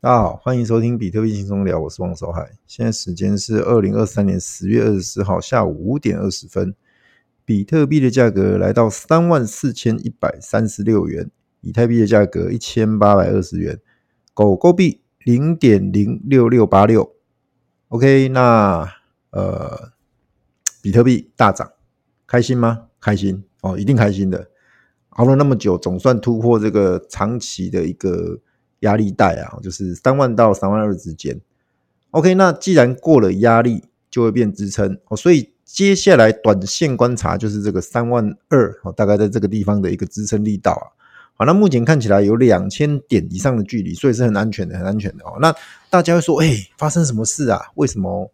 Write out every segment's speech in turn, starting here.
大家好，欢迎收听比特币轻松聊，我是王守海。现在时间是二零二三年十月二十四号下午五点二十分，比特币的价格来到三万四千一百三十六元，以太币的价格一千八百二十元，狗狗币零点零六六八六。OK，那呃，比特币大涨，开心吗？开心哦，一定开心的。熬了那么久，总算突破这个长期的一个。压力带啊，就是三万到三万二之间。OK，那既然过了压力，就会变支撑哦。所以接下来短线观察就是这个三万二哦，大概在这个地方的一个支撑力道啊。好，那目前看起来有两千点以上的距离，所以是很安全的，很安全的哦。那大家会说，哎，发生什么事啊？为什么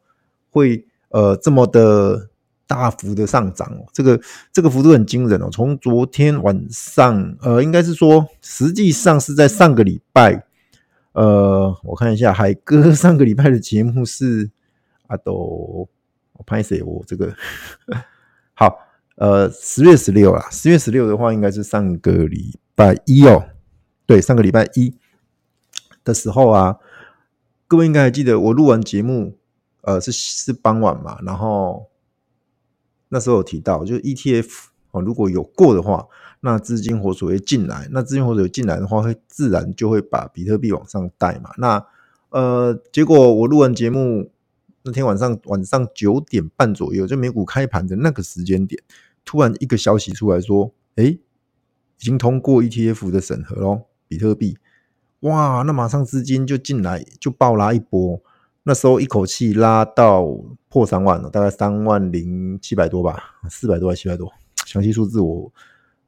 会呃这么的？大幅的上涨哦，这个这个幅度很惊人哦。从昨天晚上，呃，应该是说，实际上是在上个礼拜，呃，我看一下，海哥 上个礼拜的节目是阿斗，我拍谁？我这个 好，呃，十月十六啦，十月十六的话，应该是上个礼拜一哦。对，上个礼拜一的时候啊，各位应该还记得，我录完节目，呃，是是傍晚嘛，然后。那时候有提到，就是 ETF 哦，如果有过的话，那资金活水会进来，那资金活水进来的话，会自然就会把比特币往上带嘛。那呃，结果我录完节目那天晚上晚上九点半左右，就美股开盘的那个时间点，突然一个消息出来说，诶，已经通过 ETF 的审核喽，比特币，哇，那马上资金就进来，就暴拉一波。那时候一口气拉到破三万了，大概三万零七百多吧，四百多还七百多，详细数字我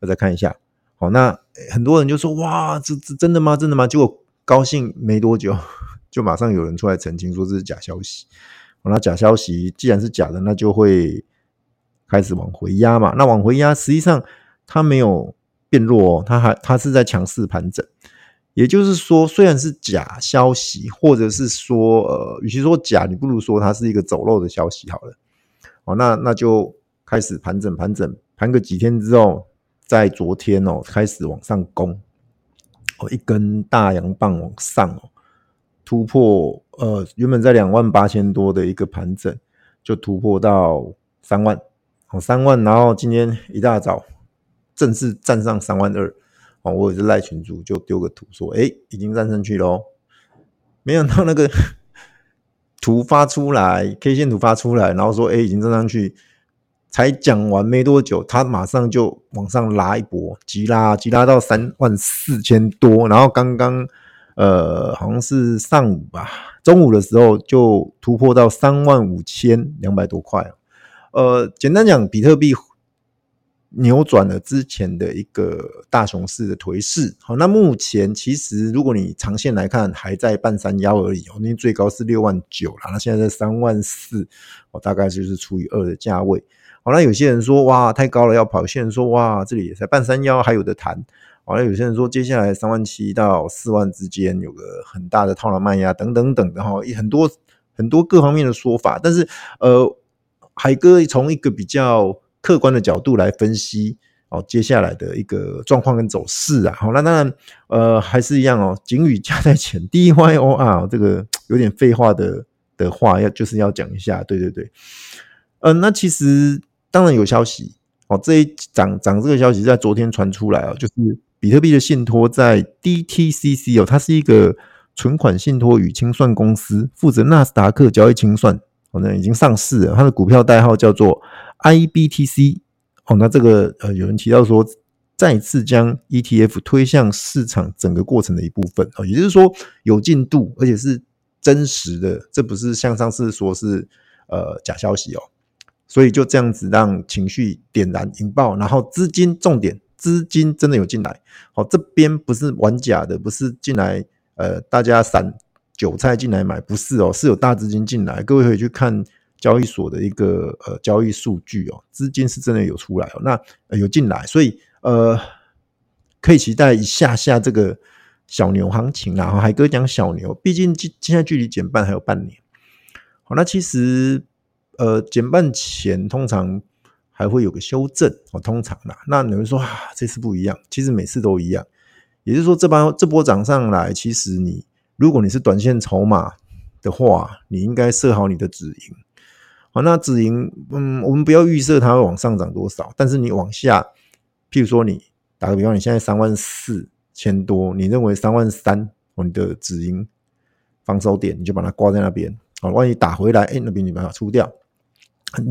我再看一下。好，那很多人就说哇，这这真的吗？真的吗？结果高兴没多久，就马上有人出来澄清说这是假消息。那假消息既然是假的，那就会开始往回压嘛。那往回压，实际上它没有变弱哦，它还它是在强势盘整。也就是说，虽然是假消息，或者是说，呃，与其说假，你不如说它是一个走漏的消息好了。哦，那那就开始盘整，盘整，盘个几天之后，在昨天哦，开始往上攻，哦，一根大阳棒往上哦，突破，呃，原本在两万八千多的一个盘整，就突破到三万，哦，三万，然后今天一大早正式站上三万二。我也是赖群主就丢个图说，哎，已经站上去喽。没想到那个 图发出来，K 线图发出来，然后说，哎，已经站上去。才讲完没多久，他马上就往上拉一波，急拉，急拉到三万四千多。然后刚刚，呃，好像是上午吧，中午的时候就突破到三万五千两百多块。呃，简单讲，比特币。扭转了之前的一个大熊市的颓势，好，那目前其实如果你长线来看，还在半山腰而已哦，那最高是六万九了，那现在在三万四，哦，大概就是除以二的价位，好，那有些人说哇太高了要跑，有些人说哇这里也在半山腰还有的谈，好，那有些人说接下来三万七到四万之间有个很大的套牢卖压等等等的哈，很多很多各方面的说法，但是呃，海哥从一个比较。客观的角度来分析哦，接下来的一个状况跟走势啊，好，那当然呃还是一样哦，警语加在前，D Y O R 这个有点废话的的话要就是要讲一下，对对对，嗯、那其实当然有消息。哦，这一涨涨这个消息在昨天传出来哦，就是比特币的信托在 D T C C 哦，它是一个存款信托与清算公司，负责纳斯达克交易清算，哦，那已经上市了，它的股票代号叫做。IBTC 哦，那这个呃，有人提到说，再次将 ETF 推向市场整个过程的一部分。哦，也就是说有进度，而且是真实的，这不是像上次说是呃假消息哦，所以就这样子让情绪点燃引爆，然后资金重点资金真的有进来，好，这边不是玩假的，不是进来呃大家散韭菜进来买，不是哦，是有大资金进来，各位可以去看。交易所的一个呃交易数据哦，资金是真的有出来哦，那、有进来，所以呃可以期待一下下这个小牛行情啦。海哥讲小牛，毕竟现在距离减半还有半年。好，那其实呃减半前通常还会有个修正哦，通常啦。那有人说啊，这次不一样，其实每次都一样。也就是说，这波这波涨上来，其实你如果你是短线筹码的话，你应该设好你的止盈。好，那止盈，嗯，我们不要预设它会往上涨多少，但是你往下，譬如说你打个比方，你现在三万四千多，你认为三万三，哦，你的止盈防守点，你就把它挂在那边。好，万一打回来，哎，那边你把它出掉。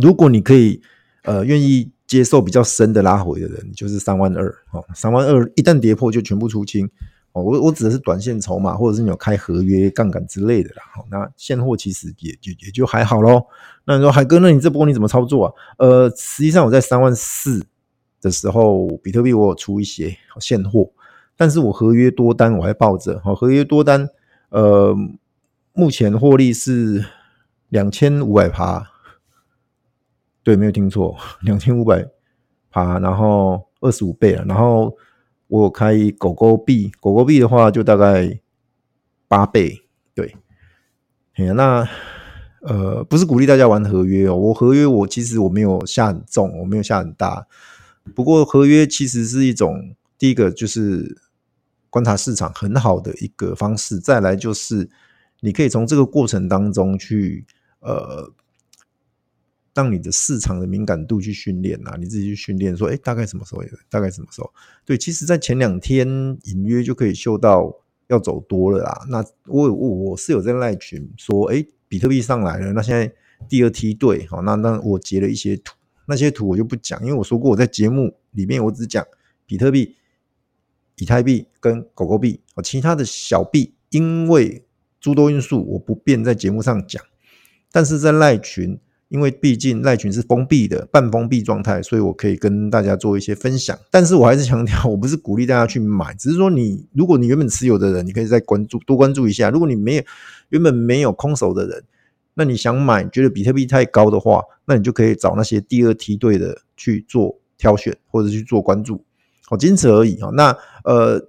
如果你可以，呃，愿意接受比较深的拉回的人，就是三万二，哦，三万二一旦跌破就全部出清。我我指的是短线筹码，或者是你有开合约杠杆之类的啦。好，那现货其实也也也就还好咯。那你说海哥，那你这波你怎么操作啊？呃，实际上我在三万四的时候，比特币我有出一些现货，但是我合约多单我还抱着。好，合约多单，呃，目前获利是两千五百趴。对，没有听错，两千五百趴，然后二十五倍了，然后。我有开狗狗币，狗狗币的话就大概八倍，对，那呃不是鼓励大家玩合约哦，我合约我其实我没有下很重，我没有下很大，不过合约其实是一种第一个就是观察市场很好的一个方式，再来就是你可以从这个过程当中去呃。当你的市场的敏感度去训练啊，你自己去训练说，哎，大概什么时候？大概什么时候？对，其实，在前两天隐约就可以嗅到要走多了啦。那我我我是有在赖群说，哎，比特币上来了，那现在第二梯队，好，那那我截了一些图，那些图我就不讲，因为我说过我在节目里面我只讲比特币、以太币跟狗狗币，哦，其他的小币因为诸多因素我不便在节目上讲，但是在赖群。因为毕竟赖群是封闭的半封闭状态，所以我可以跟大家做一些分享。但是我还是强调，我不是鼓励大家去买，只是说你如果你原本持有的人，你可以再关注多关注一下。如果你没有原本没有空手的人，那你想买，觉得比特币太高的话，那你就可以找那些第二梯队的去做挑选或者去做关注，好，仅此而已哈。那呃，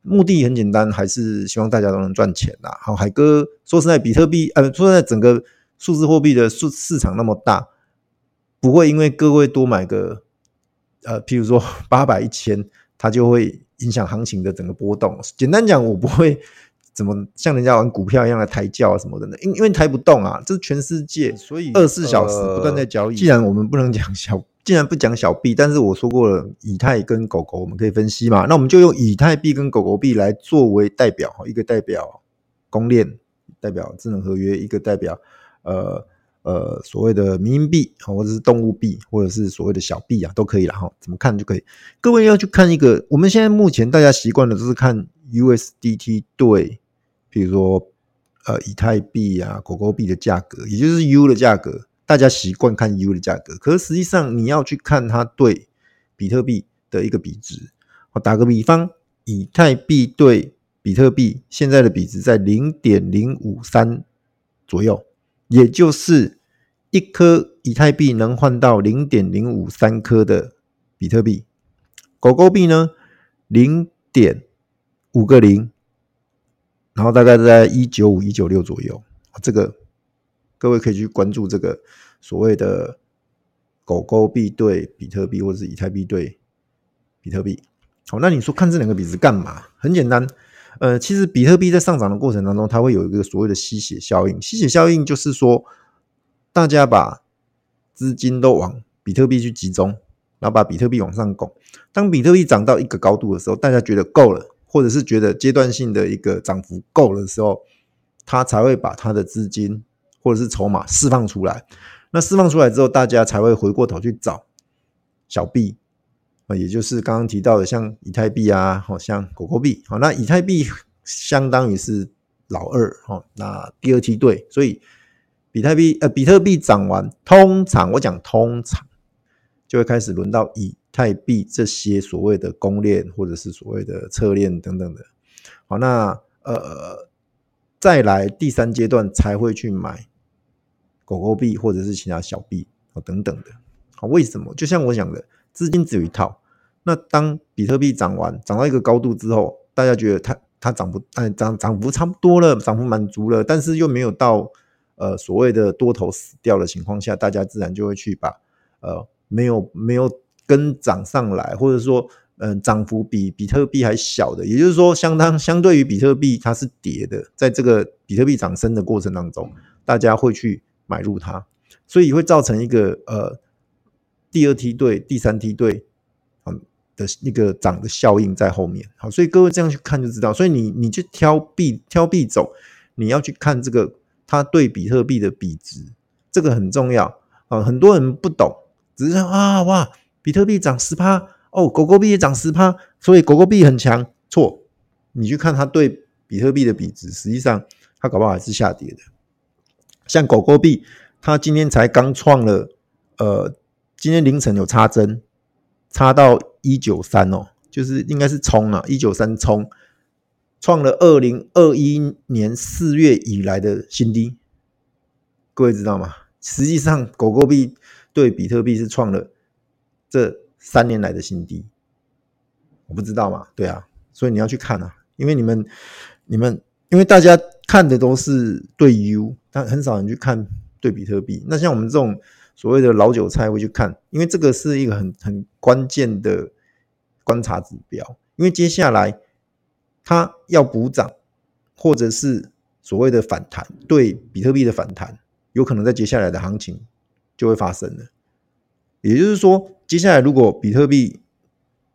目的很简单，还是希望大家都能赚钱啦。好，海哥说实在，比特币呃，说实在整个。数字货币的市市场那么大，不会因为各位多买个，呃，譬如说 八百一千，它就会影响行情的整个波动。简单讲，我不会怎么像人家玩股票一样的抬轿啊什么的，因因为抬不动啊，这是全世界，所以二十四小时不断在交易。既然我们不能讲小，既然不讲小币，但是我说过了，以太跟狗狗我们可以分析嘛，那我们就用以太币跟狗狗币来作为代表，一个代表公链，代表智能合约，一个代表。呃呃，所谓的民营币，或者是动物币，或者是所谓的小币啊，都可以了哈。怎么看就可以。各位要去看一个，我们现在目前大家习惯的都是看 USDT 对，比如说呃以太币啊、狗狗币的价格，也就是 U 的价格，大家习惯看 U 的价格。可是实际上你要去看它对比特币的一个比值。我打个比方，以太币对比特币现在的比值在零点零五三左右。也就是一颗以太币能换到零点零五三颗的比特币，狗狗币呢零点五个零，然后大概在一九五一九六左右。这个各位可以去关注这个所谓的狗狗币对比特币，或者是以太币对比特币。好，那你说看这两个比值干嘛？很简单。呃，其实比特币在上涨的过程当中，它会有一个所谓的吸血效应。吸血效应就是说，大家把资金都往比特币去集中，然后把比特币往上拱。当比特币涨到一个高度的时候，大家觉得够了，或者是觉得阶段性的一个涨幅够了的时候，它才会把它的资金或者是筹码释放出来。那释放出来之后，大家才会回过头去找小币。也就是刚刚提到的，像以太币啊，好像狗狗币，好，那以太币相当于是老二，哈，那第二梯队，所以比特币呃，比特币涨完，通常我讲通常就会开始轮到以太币这些所谓的公链或者是所谓的侧链等等的，好，那呃再来第三阶段才会去买狗狗币或者是其他小币哦等等的，好，为什么？就像我讲的。资金只有一套，那当比特币涨完，涨到一个高度之后，大家觉得它它涨不，哎，涨涨幅差不多了，涨幅满足了，但是又没有到呃所谓的多头死掉的情况下，大家自然就会去把呃没有没有跟涨上来，或者说嗯，涨幅比比特币还小的，也就是说，相当相对于比特币它是跌的，在这个比特币涨升的过程当中，大家会去买入它，所以会造成一个呃第二梯队、第三梯队的一个涨的效应在后面。好，所以各位这样去看就知道，所以你你去挑币挑币走，你要去看这个它对比特币的比值，这个很重要啊。很多人不懂，只是啊哇，比特币涨十趴。哦，狗狗币也涨十趴，所以狗狗币很强。错，你去看它对比特币的比值，实际上它搞不好还是下跌的。像狗狗币，它今天才刚创了，呃，今天凌晨有插针，插到一九三哦，就是应该是冲啊，一九三冲，创了二零二一年四月以来的新低。各位知道吗？实际上，狗狗币对比特币是创了这。三年来的新低，我不知道嘛？对啊，所以你要去看啊，因为你们、你们，因为大家看的都是对 U，但很少人去看对比特币。那像我们这种所谓的老韭菜会去看，因为这个是一个很很关键的观察指标。因为接下来它要补涨，或者是所谓的反弹，对比特币的反弹，有可能在接下来的行情就会发生了。也就是说，接下来如果比特币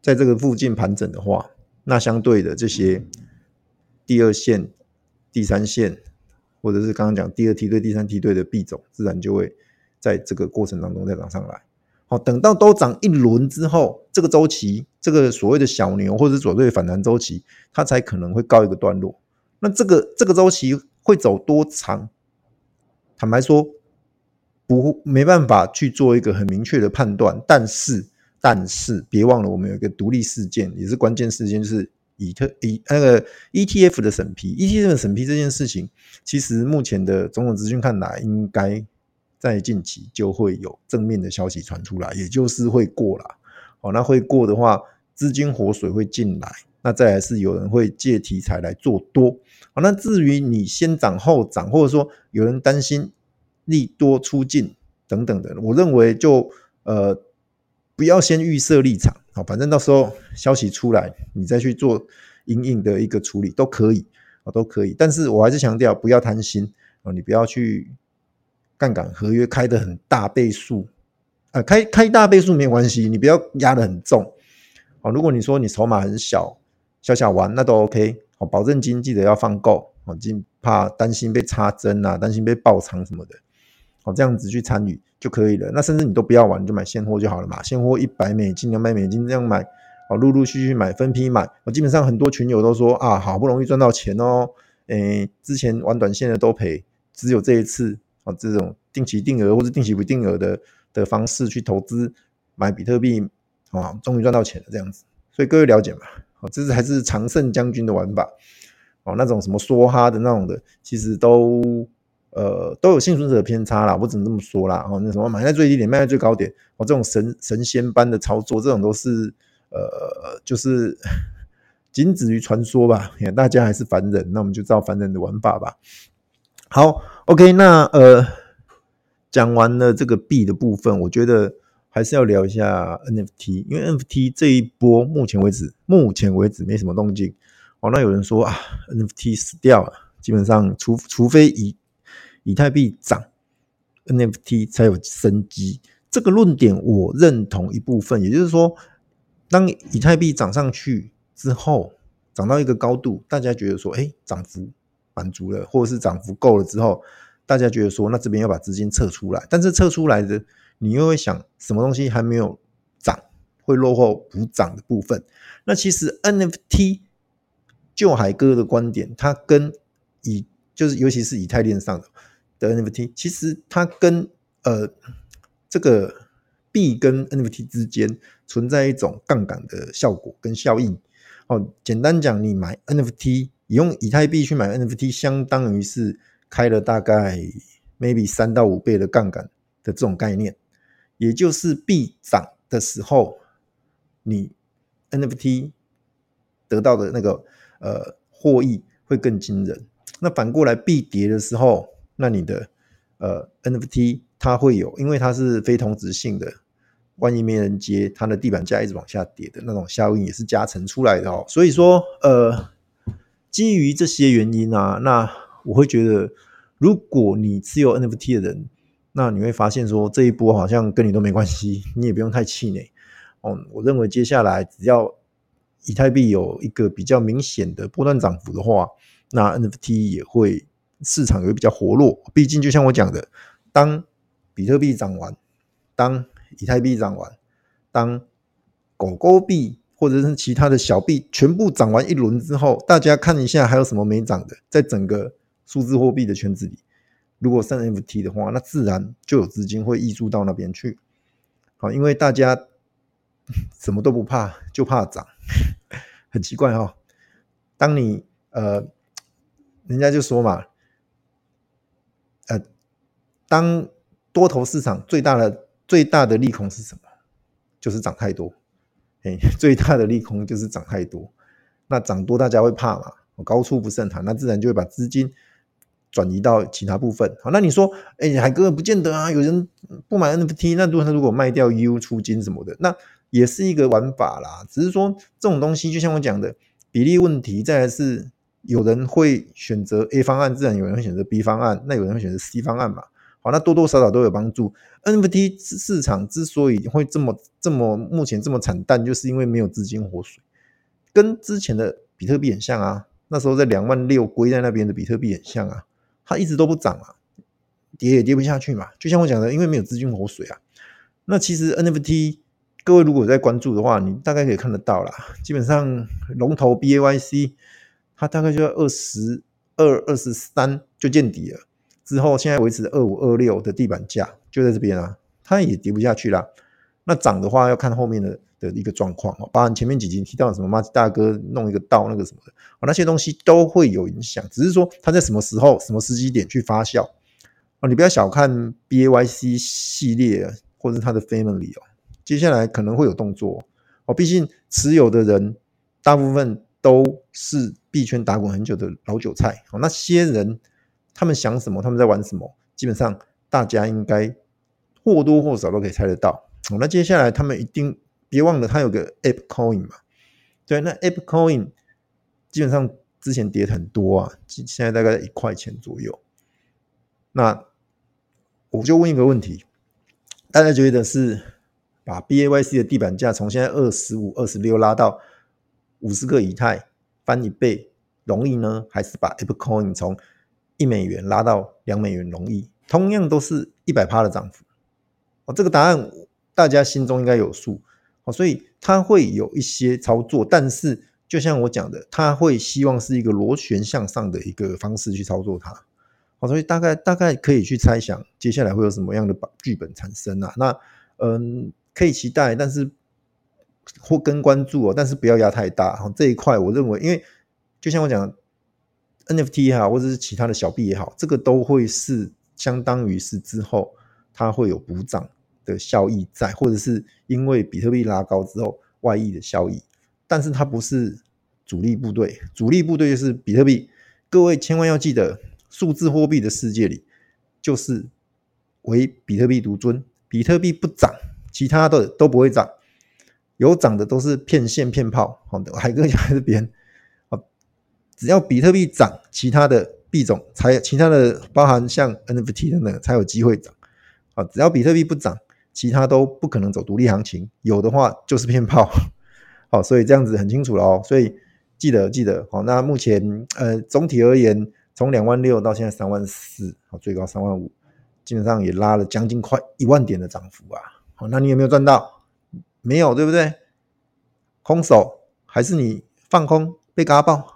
在这个附近盘整的话，那相对的这些第二线、第三线，或者是刚刚讲第二梯队、第三梯队的币种，自然就会在这个过程当中再涨上来。好，等到都涨一轮之后，这个周期，这个所谓的小牛或者是所谓的反弹周期，它才可能会告一个段落。那这个这个周期会走多长？坦白说。不，没办法去做一个很明确的判断，但是，但是别忘了，我们有一个独立事件，也是关键事件，就是以特以那个 ETF 的审批，ETF 的审批这件事情，其实目前的种种资讯看来，应该在近期就会有正面的消息传出来，也就是会过了。哦，那会过的话，资金活水会进来，那再来是有人会借题材来做多。好，那至于你先涨后涨，或者说有人担心。利多出尽等等的，我认为就呃不要先预设立场，好，反正到时候消息出来，你再去做因应的一个处理都可以啊，都可以。但是我还是强调不要贪心啊，你不要去杠杆合约开的很大倍数啊，开开大倍数没有关系，你不要压得很重啊。如果你说你筹码很小，小小玩那都 OK，好，保证金记得要放够啊，尽怕担心被插针啊，担心被爆仓什么的。好，这样子去参与就可以了。那甚至你都不要玩，你就买现货就好了嘛。现货一百美金、两百美金这样买，哦，陆陆续续买，分批买。我基本上很多群友都说啊，好不容易赚到钱哦。诶，之前玩短线的都赔，只有这一次啊，这种定期定额或者定期不定额的的方式去投资买比特币啊，终于赚到钱了这样子。所以各位了解嘛？好，这是还是常胜将军的玩法哦。那种什么梭哈的那种的，其实都。呃，都有幸存者偏差啦，我只能这么说啦。哦，那什么买在最低点，卖在最高点，哦，这种神神仙般的操作，这种都是呃，就是 仅止于传说吧。大家还是凡人，那我们就照凡人的玩法吧。好，OK，那呃，讲完了这个币的部分，我觉得还是要聊一下 NFT，因为 NFT 这一波目前为止，目前为止没什么动静。哦，那有人说啊，NFT 死掉了，基本上除除非以以太币涨，NFT 才有生机。这个论点我认同一部分，也就是说，当以太币涨上去之后，涨到一个高度，大家觉得说，哎，涨幅满足了，或者是涨幅够了之后，大家觉得说，那这边要把资金撤出来。但是撤出来的，你又会想，什么东西还没有涨，会落后补涨的部分？那其实 NFT，就海哥的观点，它跟以就是尤其是以太链上的。的 NFT 其实它跟呃这个币跟 NFT 之间存在一种杠杆的效果跟效应哦。简单讲，你买 NFT，你用以太币去买 NFT，相当于是开了大概 maybe 三到五倍的杠杆的这种概念。也就是币涨的时候，你 NFT 得到的那个呃获益会更惊人。那反过来币跌的时候，那你的呃 NFT 它会有，因为它是非同质性的万一没人接，它的地板价一直往下跌的那种效应也是加成出来的哦。所以说，呃，基于这些原因啊，那我会觉得，如果你持有 NFT 的人，那你会发现说这一波好像跟你都没关系，你也不用太气馁哦。我认为接下来只要以太币有一个比较明显的波段涨幅的话，那 NFT 也会市场也比较活络。毕竟就像我讲的，当比特币涨完，当以太币涨完，当狗狗币或者是其他的小币全部涨完一轮之后，大家看一下还有什么没涨的，在整个数字货币的圈子里，如果上 F T 的话，那自然就有资金会溢出到那边去。好，因为大家什么都不怕，就怕涨，很奇怪哈、哦。当你呃，人家就说嘛，呃，当多头市场最大的最大的利空是什么？就是涨太多。哎，最大的利空就是涨太多。那涨多大家会怕嘛？高处不胜寒，那自然就会把资金转移到其他部分。好，那你说，哎，海哥不见得啊。有人不买 NFT，那如果他如果卖掉 U 出金什么的，那也是一个玩法啦。只是说这种东西，就像我讲的比例问题，再来是有人会选择 A 方案，自然有人会选择 B 方案，那有人会选择 C 方案嘛。好，那多多少少都有帮助。NFT 市场之所以会这么这么目前这么惨淡，就是因为没有资金活水，跟之前的比特币很像啊。那时候在两万六归在那边的比特币很像啊，它一直都不涨啊，跌也跌不下去嘛。就像我讲的，因为没有资金活水啊。那其实 NFT 各位如果在关注的话，你大概可以看得到啦。基本上龙头 BAYC 它大概就在二十二、二十三就见底了。之后，现在维持二五二六的地板价就在这边啊，它也跌不下去啦。那涨的话要看后面的的一个状况哦，包含前面几集提到什么马吉大哥弄一个道那个什么的，那些东西都会有影响。只是说它在什么时候、什么时机点去发酵哦，你不要小看 BAYC 系列或者它的 Family 哦，接下来可能会有动作哦。毕竟持有的人大部分都是币圈打滚很久的老韭菜哦，那些人。他们想什么？他们在玩什么？基本上大家应该或多或少都可以猜得到。那接下来他们一定别忘了，他有个 Ape Coin 嘛？对，那 Ape Coin 基本上之前跌很多啊，现在大概一块钱左右。那我就问一个问题：大家觉得是把 BAYC 的地板价从现在二十五、二十六拉到五十个以太翻一倍容易呢，还是把 Ape Coin 从一美元拉到两美元容易，同样都是一百趴的涨幅哦。这个答案大家心中应该有数哦，所以它会有一些操作，但是就像我讲的，它会希望是一个螺旋向上的一个方式去操作它哦，所以大概大概可以去猜想接下来会有什么样的剧本产生啊？那嗯，可以期待，但是或跟关注哦，但是不要压太大哈。这一块我认为，因为就像我讲。NFT 也好，或者是其他的小币也好，这个都会是相当于是之后它会有补涨的效益在，或者是因为比特币拉高之后外溢的效益，但是它不是主力部队，主力部队就是比特币。各位千万要记得，数字货币的世界里就是唯比特币独尊，比特币不涨，其他的都不会涨，有涨的都是骗线骗炮。好的，海哥讲这边。只要比特币涨，其他的币种才其他的包含像 NFT 等等才有机会涨。啊，只要比特币不涨，其他都不可能走独立行情。有的话就是骗炮。好，所以这样子很清楚了哦。所以记得记得好。那目前呃总体而言，从两万六到现在三万四，好，最高三万五，基本上也拉了将近快一万点的涨幅啊。好，那你有没有赚到？没有，对不对？空手还是你放空被嘎爆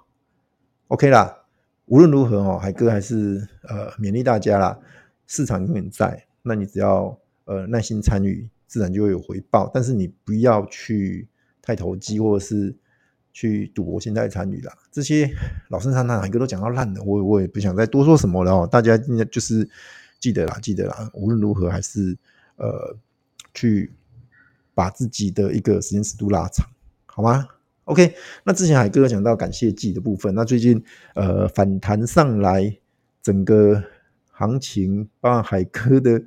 ？OK 啦，无论如何哦，海哥还是呃勉励大家啦。市场永远在，那你只要呃耐心参与，自然就会有回报。但是你不要去太投机，或者是去赌博心态参与啦。这些老生常谈，海哥都讲到烂了，我我也不想再多说什么了哦。大家应该就是记得啦，记得啦。无论如何，还是呃去把自己的一个时间尺度拉长，好吗？OK，那之前海哥讲到感谢祭的部分，那最近呃反弹上来，整个行情，包括海哥的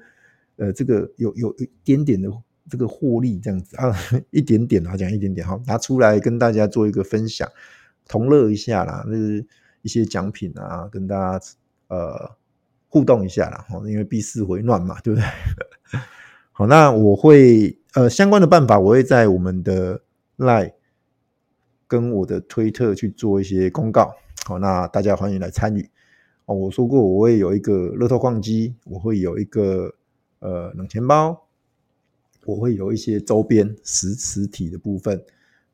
呃这个有有一点点的这个获利这样子啊，一点点啊，讲一点点哈，拿出来跟大家做一个分享，同乐一下啦，就是一些奖品啊，跟大家呃互动一下啦，哈，因为币市回暖嘛，对不对？好，那我会呃相关的办法，我会在我们的 LINE 跟我的推特去做一些公告，好，那大家欢迎来参与哦。我说过我会有一个乐透矿机，我会有一个呃冷钱包。我会有一些周边实实体的部分，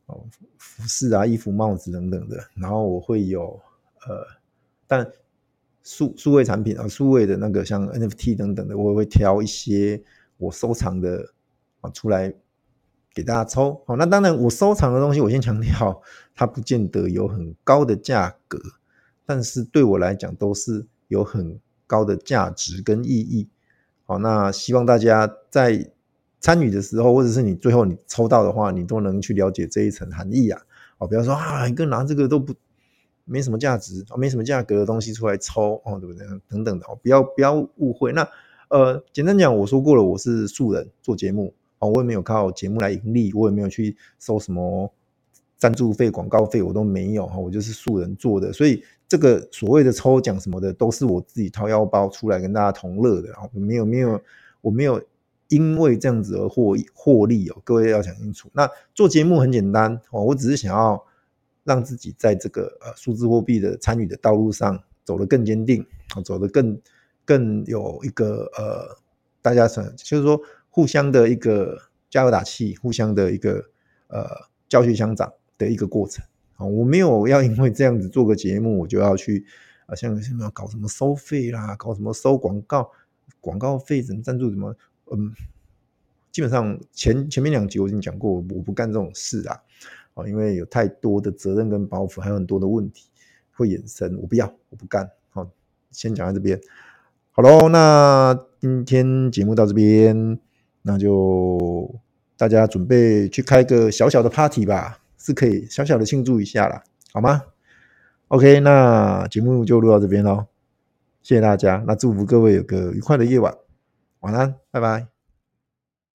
哦，服饰啊、衣服、帽子等等的。然后我会有呃，但数数位产品啊、数位的那个像 NFT 等等的，我会挑一些我收藏的啊出来给大家抽。好，那当然我收藏的东西，我先强调，它不见得有很高的价格，但是对我来讲都是有很高的价值跟意义。好，那希望大家在参与的时候，或者是你最后你抽到的话，你都能去了解这一层含义啊！哦，不要说啊，一个拿这个都不没什么价值，哦，没什么价格的东西出来抽，哦，对不对？等等的，哦，不要不要误会。那呃，简单讲，我说过了，我是素人做节目，哦，我也没有靠节目来盈利，我也没有去收什么赞助费、广告费，我都没有哈，我就是素人做的，所以这个所谓的抽奖什么的，都是我自己掏腰包出来跟大家同乐的，哦，没有没有，我没有。因为这样子而获获利哦，各位要想清楚。那做节目很简单哦，我只是想要让自己在这个呃数字货币的参与的道路上走得更坚定，走得更更有一个呃，大家想就是说互相的一个加油打气，互相的一个呃教学相长的一个过程啊。我没有要因为这样子做个节目，我就要去啊像什么搞什么收费啦，搞什么收广告广告费，什么赞助什么。嗯，基本上前前面两集我已经讲过，我不干这种事啊，因为有太多的责任跟包袱，还有很多的问题会衍生，我不要，我不干。好，先讲到这边。好喽，那今天节目到这边，那就大家准备去开个小小的 party 吧，是可以小小的庆祝一下啦，好吗？OK，那节目就录到这边喽，谢谢大家，那祝福各位有个愉快的夜晚。晚安，拜拜。